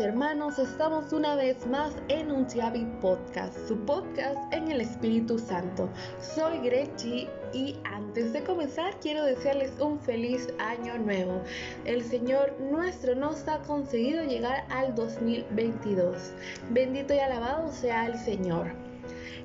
hermanos, estamos una vez más en un Chiavi Podcast, su podcast en el Espíritu Santo. Soy Grechi y antes de comenzar quiero desearles un feliz año nuevo. El Señor nuestro nos ha conseguido llegar al 2022. Bendito y alabado sea el Señor.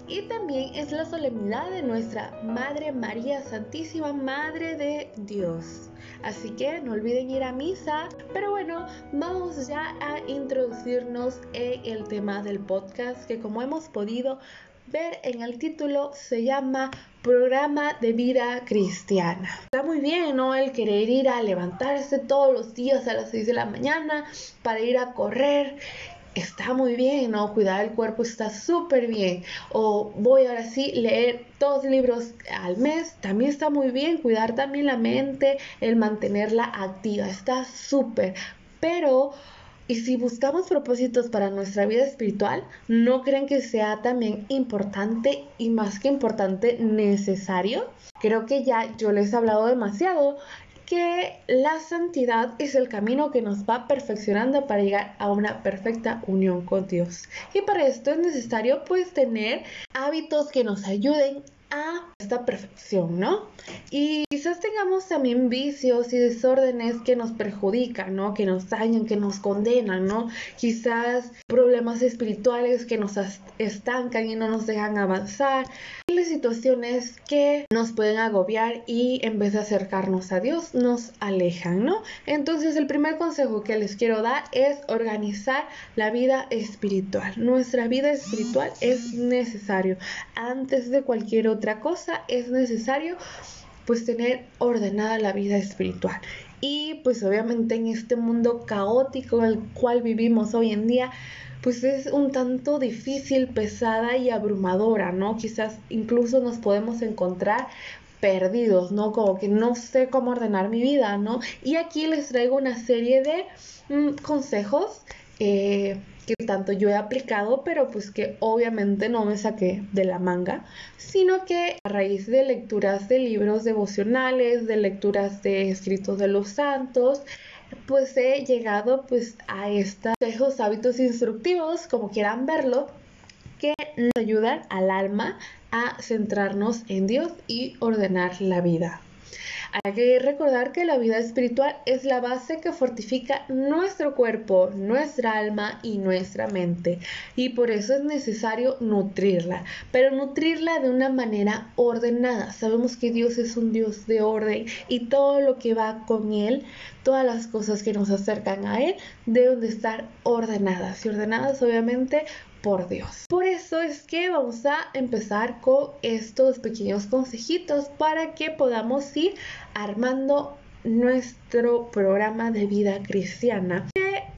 Y también es la solemnidad de nuestra Madre María Santísima, Madre de Dios. Así que no olviden ir a misa. Pero bueno, vamos ya a introducirnos en el tema del podcast que como hemos podido ver en el título se llama programa de vida cristiana. Está muy bien, ¿no? El querer ir a levantarse todos los días a las 6 de la mañana para ir a correr está muy bien, ¿no? Cuidar el cuerpo está súper bien. O voy ahora sí leer dos libros al mes, también está muy bien. Cuidar también la mente, el mantenerla activa, está súper. Pero, y si buscamos propósitos para nuestra vida espiritual, ¿no creen que sea también importante y más que importante necesario? Creo que ya yo les he hablado demasiado que la santidad es el camino que nos va perfeccionando para llegar a una perfecta unión con Dios. Y para esto es necesario pues tener hábitos que nos ayuden a esta perfección, ¿no? Y quizás tengamos también vicios y desórdenes que nos perjudican, ¿no? Que nos dañan, que nos condenan, ¿no? Quizás problemas espirituales que nos estancan y no nos dejan avanzar. Las situaciones que nos pueden agobiar y en vez de acercarnos a Dios nos alejan, ¿no? Entonces el primer consejo que les quiero dar es organizar la vida espiritual. Nuestra vida espiritual es necesario antes de cualquier otra otra cosa es necesario pues tener ordenada la vida espiritual. Y pues obviamente en este mundo caótico en el cual vivimos hoy en día, pues es un tanto difícil, pesada y abrumadora, ¿no? Quizás incluso nos podemos encontrar perdidos, ¿no? Como que no sé cómo ordenar mi vida, ¿no? Y aquí les traigo una serie de mm, consejos eh, que tanto yo he aplicado, pero pues que obviamente no me saqué de la manga, sino que a raíz de lecturas de libros devocionales, de lecturas de escritos de los santos, pues he llegado pues a estos hábitos instructivos, como quieran verlo, que nos ayudan al alma a centrarnos en Dios y ordenar la vida. Hay que recordar que la vida espiritual es la base que fortifica nuestro cuerpo, nuestra alma y nuestra mente. Y por eso es necesario nutrirla, pero nutrirla de una manera ordenada. Sabemos que Dios es un Dios de orden y todo lo que va con Él, todas las cosas que nos acercan a Él, deben de estar ordenadas. Y ordenadas obviamente por Dios. Por eso es que vamos a empezar con estos pequeños consejitos para que podamos ir armando nuestro programa de vida cristiana.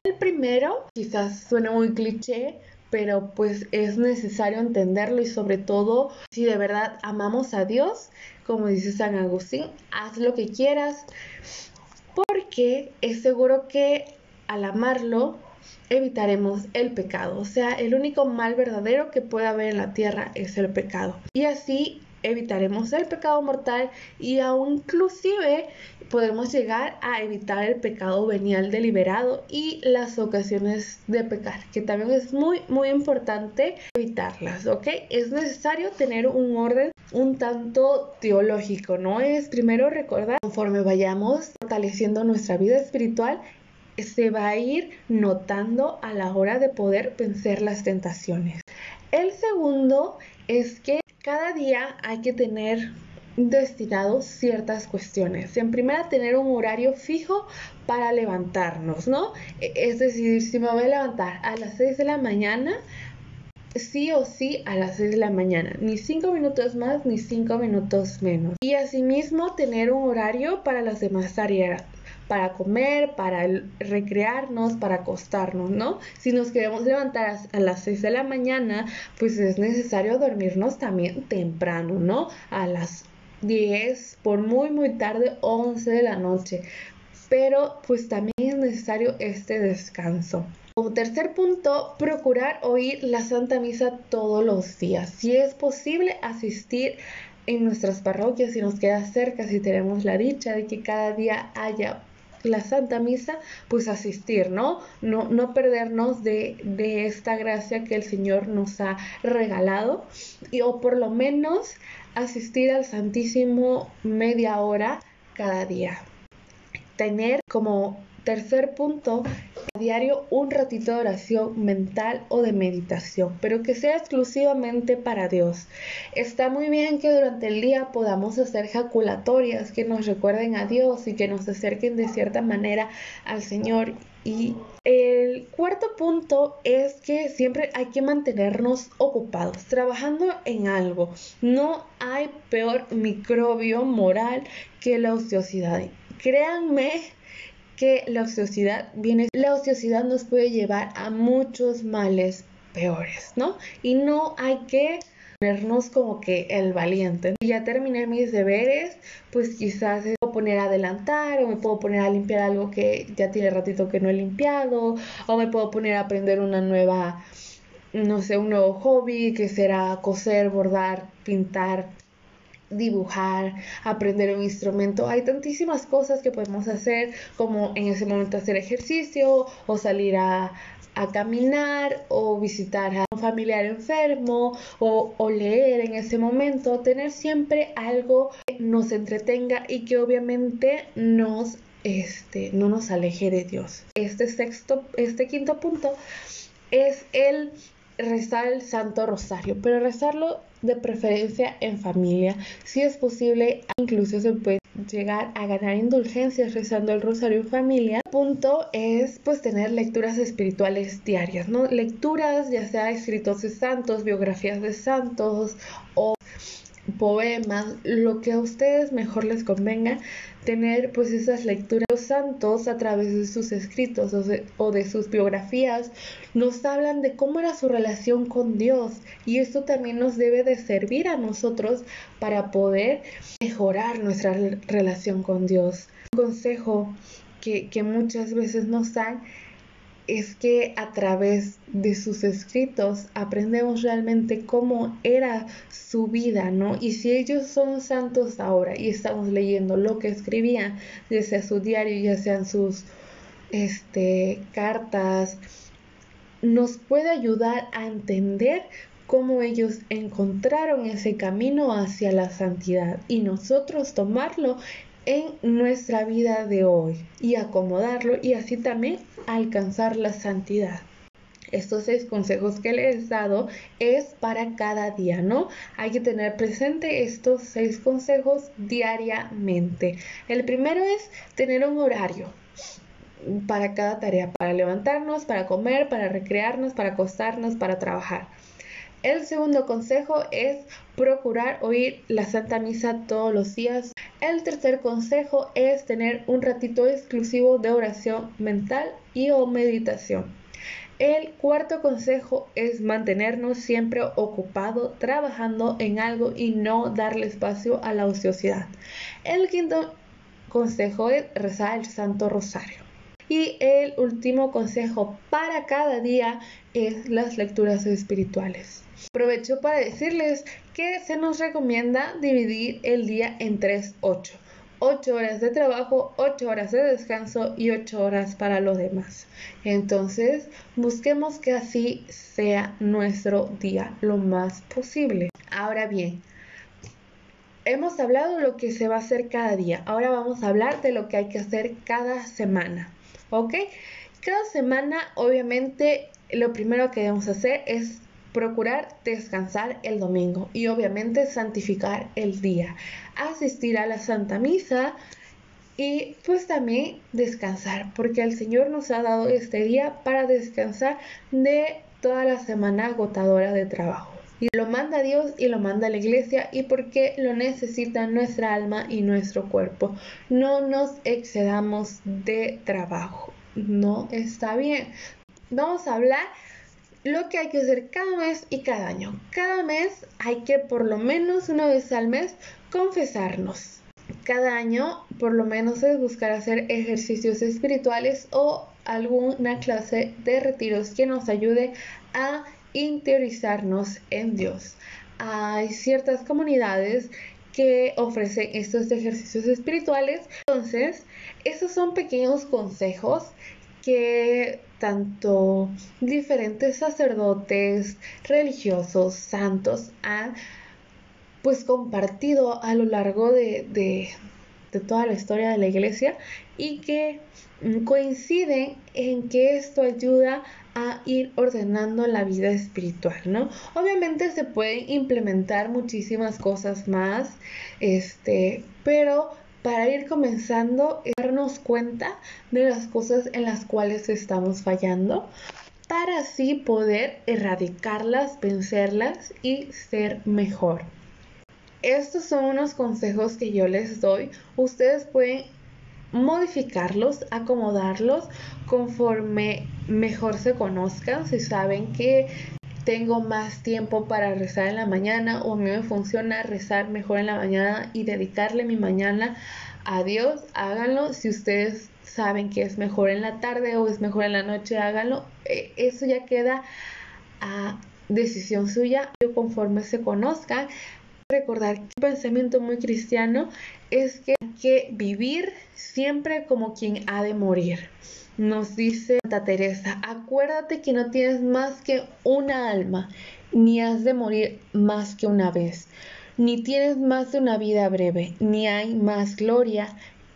El primero, quizás suene muy cliché, pero pues es necesario entenderlo y sobre todo si de verdad amamos a Dios, como dice San Agustín, haz lo que quieras, porque es seguro que al amarlo evitaremos el pecado. O sea, el único mal verdadero que puede haber en la tierra es el pecado. Y así evitaremos el pecado mortal y aún inclusive podemos llegar a evitar el pecado venial deliberado y las ocasiones de pecar, que también es muy muy importante evitarlas, ¿ok? Es necesario tener un orden un tanto teológico, ¿no? Es primero recordar, conforme vayamos fortaleciendo nuestra vida espiritual, se va a ir notando a la hora de poder vencer las tentaciones. El segundo es que cada día hay que tener destinados ciertas cuestiones. En primera, tener un horario fijo para levantarnos, ¿no? E, es decir, si me voy a levantar a las 6 de la mañana, sí o sí a las 6 de la mañana, ni 5 minutos más ni 5 minutos menos. Y asimismo tener un horario para las demás tareas, para comer, para recrearnos, para acostarnos, ¿no? Si nos queremos levantar a las 6 de la mañana, pues es necesario dormirnos también temprano, ¿no? A las 10, por muy, muy tarde, 11 de la noche. Pero pues también es necesario este descanso. Como tercer punto, procurar oír la Santa Misa todos los días. Si es posible, asistir en nuestras parroquias si nos queda cerca, si tenemos la dicha de que cada día haya la Santa Misa, pues asistir, ¿no? No, no perdernos de, de esta gracia que el Señor nos ha regalado y, o por lo menos asistir al Santísimo media hora cada día. Tener como tercer punto a diario un ratito de oración mental o de meditación, pero que sea exclusivamente para Dios. Está muy bien que durante el día podamos hacer jaculatorias que nos recuerden a Dios y que nos acerquen de cierta manera al Señor y el cuarto punto es que siempre hay que mantenernos ocupados, trabajando en algo. No hay peor microbio moral que la ociosidad. Créanme que la ociosidad viene, la ociosidad nos puede llevar a muchos males peores, ¿no? Y no hay que ponernos como que el valiente. Y ya terminé mis deberes, pues quizás me puedo poner a adelantar o me puedo poner a limpiar algo que ya tiene ratito que no he limpiado o me puedo poner a aprender una nueva, no sé, un nuevo hobby que será coser, bordar, pintar, dibujar, aprender un instrumento. Hay tantísimas cosas que podemos hacer como en ese momento hacer ejercicio o salir a, a caminar o visitar a un familiar enfermo o, o, leer en ese momento, tener siempre algo que nos entretenga y que obviamente nos, este, no nos aleje de Dios. Este sexto, este quinto punto es el rezar el Santo Rosario, pero rezarlo de preferencia en familia. Si es posible, incluso se puede llegar a ganar indulgencias rezando el rosario en familia. Punto es pues tener lecturas espirituales diarias, ¿no? Lecturas ya sea escritos de santos, biografías de santos o poemas, lo que a ustedes mejor les convenga, tener pues esas lecturas. Los santos a través de sus escritos o de, sus biografías nos hablan de cómo era su relación con Dios y esto también nos debe de servir a nosotros para poder mejorar nuestra relación con Dios. Un consejo que, que muchas veces nos dan es que a través de sus escritos aprendemos realmente cómo era su vida, ¿no? Y si ellos son santos ahora y estamos leyendo lo que escribían, ya sea su diario, ya sean sus este, cartas, nos puede ayudar a entender cómo ellos encontraron ese camino hacia la santidad y nosotros tomarlo en nuestra vida de hoy y acomodarlo y así también alcanzar la santidad. Estos seis consejos que les he dado es para cada día, ¿no? Hay que tener presente estos seis consejos diariamente. El primero es tener un horario para cada tarea, para levantarnos, para comer, para recrearnos, para acostarnos, para trabajar. El segundo consejo es procurar oír la Santa Misa todos los días. El tercer consejo es tener un ratito exclusivo de oración mental y o meditación. El cuarto consejo es mantenernos siempre ocupado trabajando en algo y no darle espacio a la ociosidad. El quinto consejo es rezar el Santo Rosario. Y el último consejo para cada día es las lecturas espirituales. Aprovecho para decirles que se nos recomienda dividir el día en 3, 8. 8 horas de trabajo, 8 horas de descanso y 8 horas para los demás. Entonces, busquemos que así sea nuestro día lo más posible. Ahora bien, hemos hablado de lo que se va a hacer cada día. Ahora vamos a hablar de lo que hay que hacer cada semana. ¿Ok? Cada semana, obviamente, lo primero que debemos hacer es procurar descansar el domingo y obviamente santificar el día, asistir a la Santa Misa y pues también descansar, porque el Señor nos ha dado este día para descansar de toda la semana agotadora de trabajo. Y lo manda Dios y lo manda la iglesia y porque lo necesita nuestra alma y nuestro cuerpo. No nos excedamos de trabajo. No está bien. Vamos a hablar lo que hay que hacer cada mes y cada año. Cada mes hay que por lo menos una vez al mes confesarnos. Cada año por lo menos es buscar hacer ejercicios espirituales o alguna clase de retiros que nos ayude a interiorizarnos en Dios. Hay ciertas comunidades que ofrecen estos ejercicios espirituales. Entonces, esos son pequeños consejos que tanto diferentes sacerdotes, religiosos, santos han pues compartido a lo largo de, de, toda la historia de la iglesia y que coinciden en que esto ayuda a ir ordenando la vida espiritual, ¿no? Obviamente se pueden implementar muchísimas cosas más, este, pero para ir comenzando, darnos cuenta de las cosas en las cuales estamos fallando, para así poder erradicarlas, vencerlas y ser mejor. Estos son unos consejos que yo les doy. Ustedes pueden modificarlos, acomodarlos conforme mejor se conozcan. Si saben que tengo más tiempo para rezar en la mañana o a mí me funciona rezar mejor en la mañana y dedicarle mi mañana a Dios, háganlo. Si ustedes saben que es mejor en la tarde o es mejor en la noche, háganlo. Eh, eso ya queda a decisión suya. Conforme se conozcan, recordar que un pensamiento muy cristiano es que hay que vivir siempre como quien ha de morir. Nos dice Santa Teresa, acuérdate que no tienes más que una alma, ni has de morir más que una vez, ni tienes más de una vida breve, ni hay más gloria,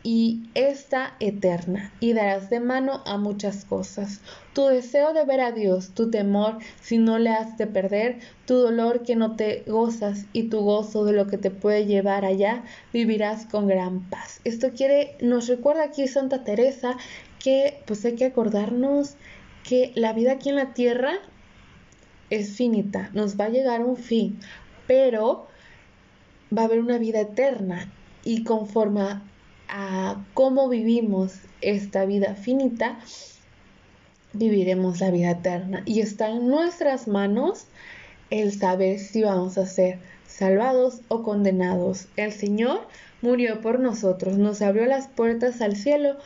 y esta eterna, y darás de mano a muchas cosas. Tu deseo de ver a Dios, tu temor si no le has de perder, tu dolor que no te gozas y tu gozo de lo que te puede llevar allá, vivirás con gran paz. Esto quiere, nos recuerda aquí Santa Teresa que pues hay que acordarnos que la vida aquí en la tierra es finita, nos va a llegar un fin, pero va a haber una vida eterna y conforme a cómo vivimos esta vida finita, viviremos la vida eterna. Y está en nuestras manos el saber si vamos a ser salvados o condenados. El Señor murió por nosotros, nos abrió las puertas al cielo,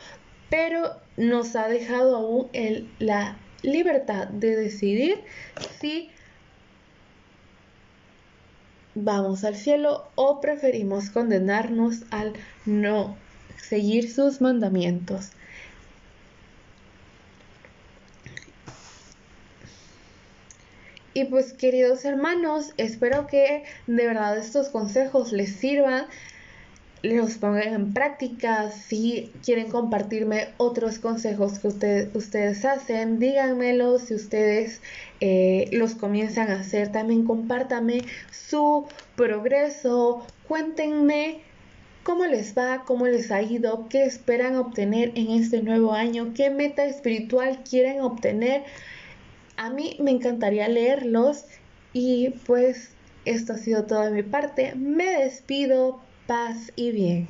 pero nos ha dejado aún el, la libertad de decidir si vamos al cielo o preferimos condenarnos al no seguir sus mandamientos. Y pues queridos hermanos, espero que de verdad estos consejos les sirvan, los pongan en práctica. Si quieren compartirme otros consejos que ustedes hacen, díganmelo. Si ustedes eh, los comienzan a hacer, también compártame su progreso. Cuéntenme cómo les va, cómo les ha ido, qué esperan obtener en este nuevo año, qué meta espiritual quieren obtener. A mí me encantaría leerlos y pues esto ha sido todo de mi parte. Me despido, paz y bien.